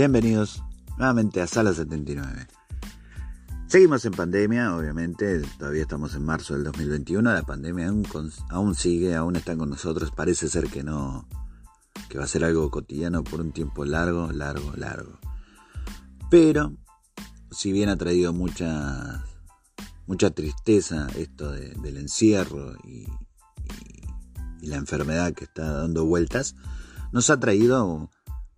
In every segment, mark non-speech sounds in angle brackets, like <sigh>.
Bienvenidos nuevamente a Sala 79. Seguimos en pandemia, obviamente, todavía estamos en marzo del 2021, la pandemia aún, sigue, aún está con nosotros, parece ser que no, que va a ser algo cotidiano por un tiempo largo, largo, largo. Pero, si bien ha traído mucha, mucha tristeza esto de- del encierro y la enfermedad que está dando vueltas, nos ha traído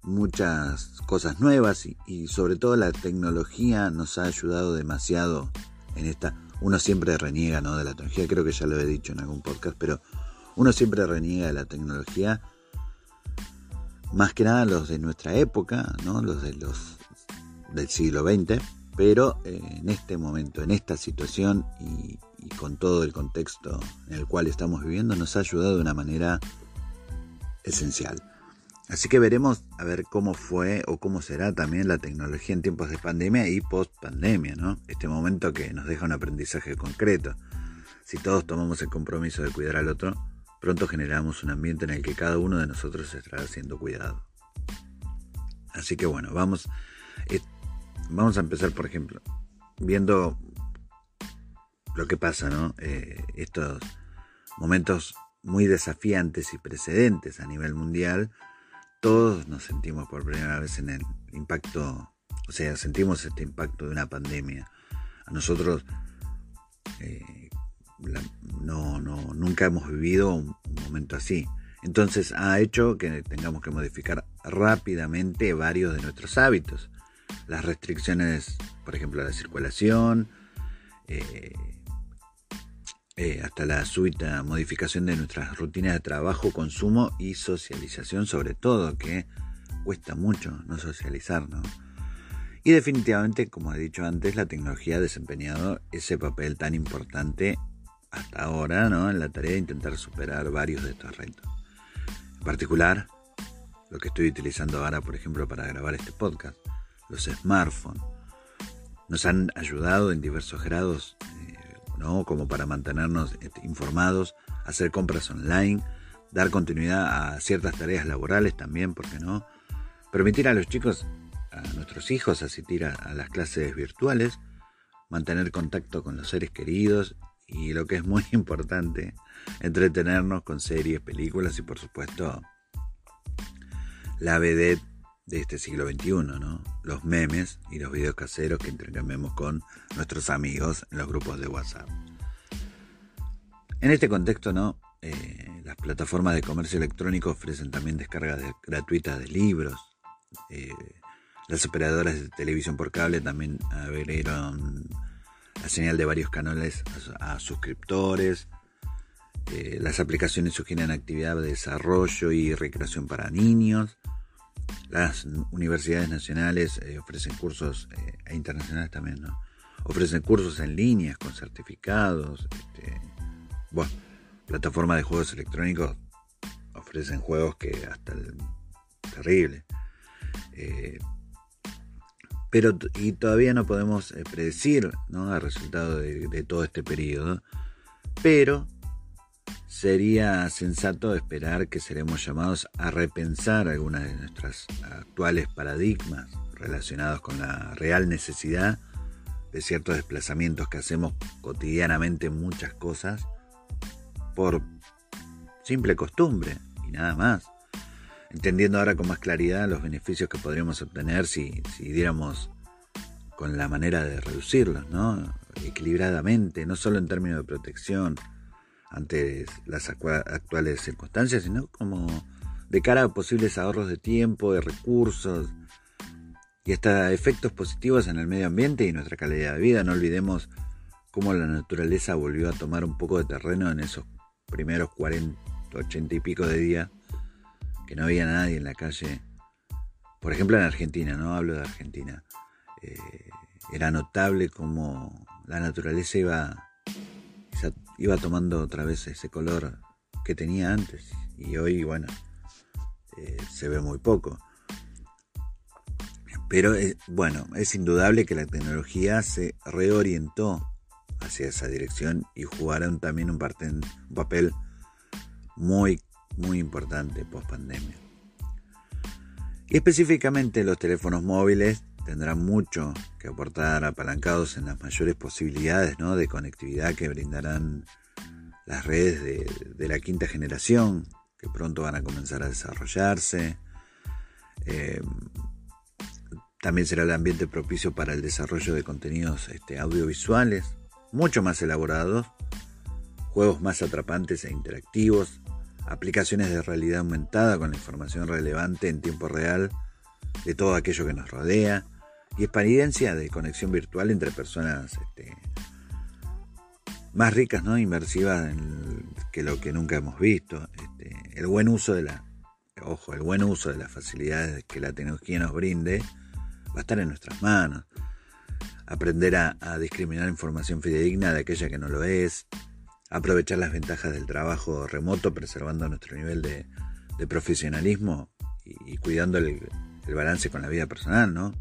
muchas cosas nuevas y, sobre todo la tecnología nos ha ayudado demasiado en esta. Uno siempre reniega ¿no? de la tecnología, creo que ya lo he dicho en algún podcast, pero uno siempre reniega de la tecnología, más que nada los de nuestra época, ¿no? los de los del siglo XX, pero eh, en este momento, en esta situación y, y con todo el contexto en el cual estamos viviendo, nos ha ayudado de una manera esencial. Así que veremos a ver cómo fue o cómo será también la tecnología en tiempos de pandemia y post pandemia, ¿no? Este momento que nos deja un aprendizaje concreto. Si todos tomamos el compromiso de cuidar al otro, pronto generamos un ambiente en el que cada uno de nosotros estará siendo cuidado. Así que bueno, vamos, eh, vamos a empezar, por ejemplo, viendo lo que pasa, ¿no? Eh, estos momentos muy desafiantes y precedentes a nivel mundial todos nos sentimos por primera vez en el impacto, o sea, sentimos este impacto de una pandemia. A nosotros eh, no, no, nunca hemos vivido un, un momento así. Entonces ha hecho que tengamos que modificar rápidamente varios de nuestros hábitos. Las restricciones, por ejemplo, a la circulación, eh, eh, hasta la súbita modificación de nuestras rutinas de trabajo, consumo y socialización, sobre todo, que cuesta mucho no socializar, ¿no? Y definitivamente, como he dicho antes, la tecnología ha desempeñado ese papel tan importante hasta ahora, ¿no? En la tarea de intentar superar varios de estos retos. En particular, lo que estoy utilizando ahora, por ejemplo, para grabar este podcast, los smartphones. Nos han ayudado en diversos grados ¿no? como para mantenernos este, informados, hacer compras online, dar continuidad a ciertas tareas laborales también, ¿por qué no? Permitir a los chicos, a nuestros hijos, asistir a, a las clases virtuales, mantener contacto con los seres queridos y lo que es muy <laughs> importante, entretenernos con series, películas y por supuesto la vedette de este siglo XXI, ¿no? Los memes y los videos caseros que intercambiamos con nuestros amigos en los grupos de WhatsApp. En este contexto, ¿no? Eh, las plataformas de comercio electrónico ofrecen también descargas de- gratuitas de libros. Eh, las operadoras de televisión por cable también abrieron la señal de varios canales a, a suscriptores. Eh, las aplicaciones sugieren actividad de desarrollo y recreación para niños. Las universidades nacionales eh, ofrecen cursos eh, e internacionales también, ¿no? Ofrecen cursos en líneas con certificados. Este, bueno, plataformas de juegos electrónicos ofrecen juegos que hasta el terrible. Eh, pero y todavía no podemos eh, predecir ¿no? el resultado de, todo este periodo. Pero sería sensato esperar que seremos llamados a repensar algunas de nuestras actuales paradigmas relacionados con la real necesidad de ciertos desplazamientos que hacemos cotidianamente en muchas cosas por simple costumbre y nada más. Entendiendo ahora con más claridad los beneficios que podríamos obtener si, diéramos con la manera de reducirlos, ¿no? Equilibradamente, no solo en términos de protección ante las actuales circunstancias, sino como de cara a posibles ahorros de tiempo, de recursos y hasta efectos positivos en el medio ambiente y nuestra calidad de vida. No olvidemos cómo la naturaleza volvió a tomar un poco de terreno en esos primeros 40, 80 y pico de días que no había nadie en la calle. Por ejemplo en Argentina, no hablo de Argentina. Eh, era notable como la naturaleza iba, iba tomando otra vez ese color que tenía antes. Y hoy, bueno, eh, se ve muy poco. Pero eh, bueno, es indudable que la tecnología se reorientó hacia esa dirección y jugarán también un, un papel muy, muy importante post pandemia. Y específicamente los teléfonos móviles tendrán mucho que aportar apalancados en las mayores posibilidades ¿no? de conectividad que brindarán las redes de, la quinta generación, que pronto van a comenzar a desarrollarse. Eh, también será el ambiente propicio para el desarrollo de contenidos este, audiovisuales mucho más elaborados, juegos más atrapantes e interactivos, aplicaciones de realidad aumentada con la información relevante en tiempo real de todo aquello que nos rodea y experiencia de conexión virtual entre personas este, más ricas, ¿no? inmersivas que lo que nunca hemos visto. Este, el buen uso de la, ojo, el buen uso de las facilidades que la tecnología nos brinde va a estar en nuestras manos aprender a, discriminar información fidedigna de aquella que no lo es, aprovechar las ventajas del trabajo remoto preservando nuestro nivel de, profesionalismo y, cuidando el, balance con la vida personal, ¿no?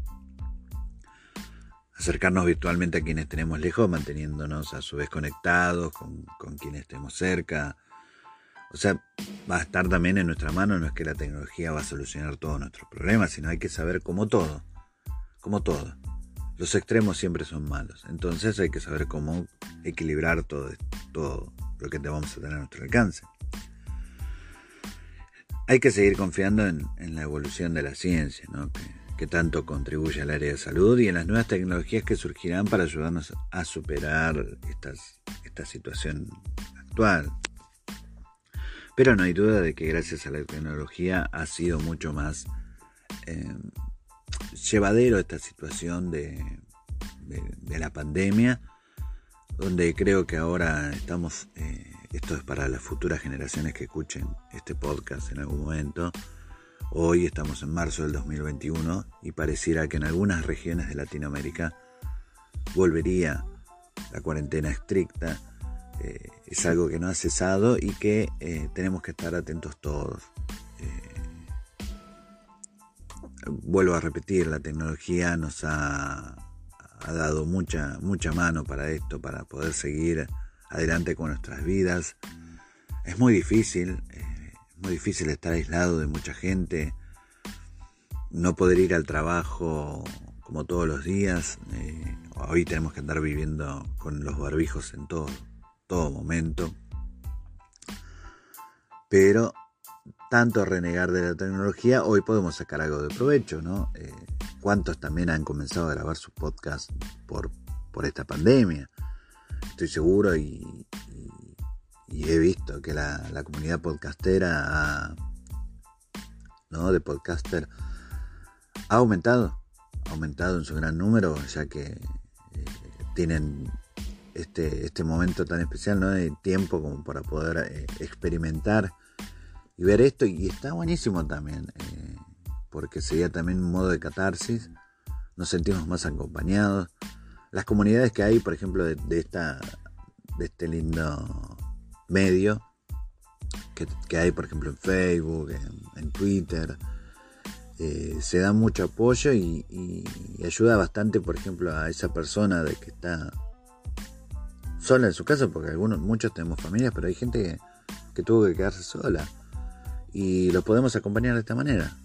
Acercarnos virtualmente a quienes tenemos lejos, manteniéndonos a su vez conectados con, con quienes estemos cerca. O sea, va a estar también en nuestra mano, no es que la tecnología va a solucionar todos nuestros problemas, sino hay que saber cómo todo, como todo los extremos siempre son malos. Entonces hay que saber cómo equilibrar todo, todo lo que te vamos a tener a nuestro alcance. Hay que seguir confiando en, la evolución de la ciencia, que, tanto contribuye al área de salud y en las nuevas tecnologías que surgirán para ayudarnos a superar esta situación actual. Pero no hay duda de que gracias a la tecnología ha sido mucho más eh, llevadero esta situación de, la pandemia, donde creo que ahora estamos, eh, esto es para las futuras generaciones que escuchen este podcast en algún momento, hoy estamos en marzo del 2021 y pareciera que en algunas regiones de Latinoamérica volvería la cuarentena estricta. Eh, es algo que no ha cesado y que eh, tenemos que estar atentos todos vuelvo a repetir, la tecnología nos ha, dado mucha, mucha mano para esto, para poder seguir adelante con nuestras vidas. Es muy difícil, eh, muy difícil estar aislado de mucha gente, no poder ir al trabajo como todos los días. Eh, hoy tenemos que andar viviendo con los barbijos en todo, momento. Pero tanto renegar de la tecnología, hoy podemos sacar algo de provecho, ¿no? Eh, ¿Cuántos también han comenzado a grabar su podcast por, por esta pandemia? Estoy seguro y, he visto que la, comunidad podcastera ¿no? de podcaster ha aumentado, ha aumentado en su gran número, ya que eh, tienen este, este momento tan especial ¿no? de tiempo como para poder eh, experimentar y ver esto. Y está buenísimo también, eh, porque sería también un modo de catarsis. Nos sentimos más acompañados. las comunidades que hay, por ejemplo, de, esta, de este lindo medio, que, hay, por ejemplo, en Facebook, en, Twitter, eh, se da mucho apoyo y, ayuda bastante, por ejemplo, a esa persona de que está sola en su casa, porque algunos, muchos tenemos familias, pero hay gente que, que tuvo que quedarse sola y los podemos acompañar de esta manera.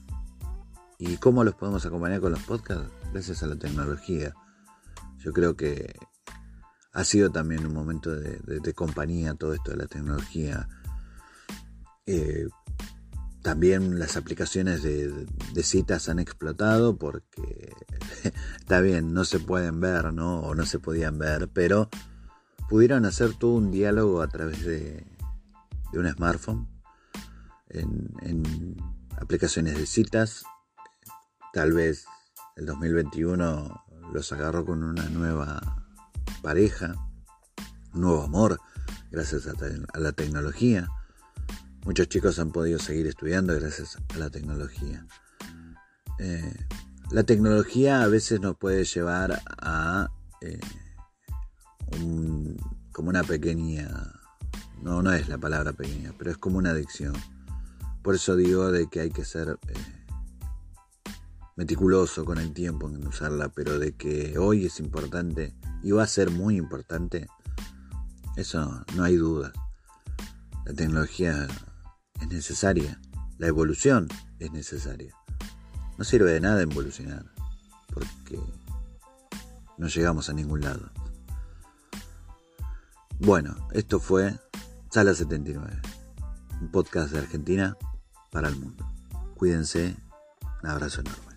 ¿Y cómo los podemos acompañar con los podcasts? Gracias a la tecnología. Yo creo que ha sido también un momento de, compañía todo esto de la tecnología. Eh, también las aplicaciones de, citas han explotado porque <laughs> está bien, no se pueden ver, ¿no? O no se podían ver, pero pudieron hacer todo un diálogo a través de, un smartphone en aplicaciones de citas Tal vez el 2021 los agarró con una nueva pareja, nuevo amor, gracias a, la tecnología. Muchos chicos han podido seguir estudiando gracias a la tecnología. Eh, la tecnología a veces nos puede llevar a eh, como una pequeña, no, no es la palabra pequeña, pero es como una adicción. Por eso digo de que hay que ser eh, meticuloso con el tiempo en usarla, pero de que hoy es importante y va a ser muy importante, eso no hay duda. La tecnología es necesaria, la evolución es necesaria. No sirve de nada evolucionar, porque no llegamos a ningún lado. Bueno, esto fue Sala 79, un podcast de Argentina para el mundo. Cuídense, un abrazo enorme.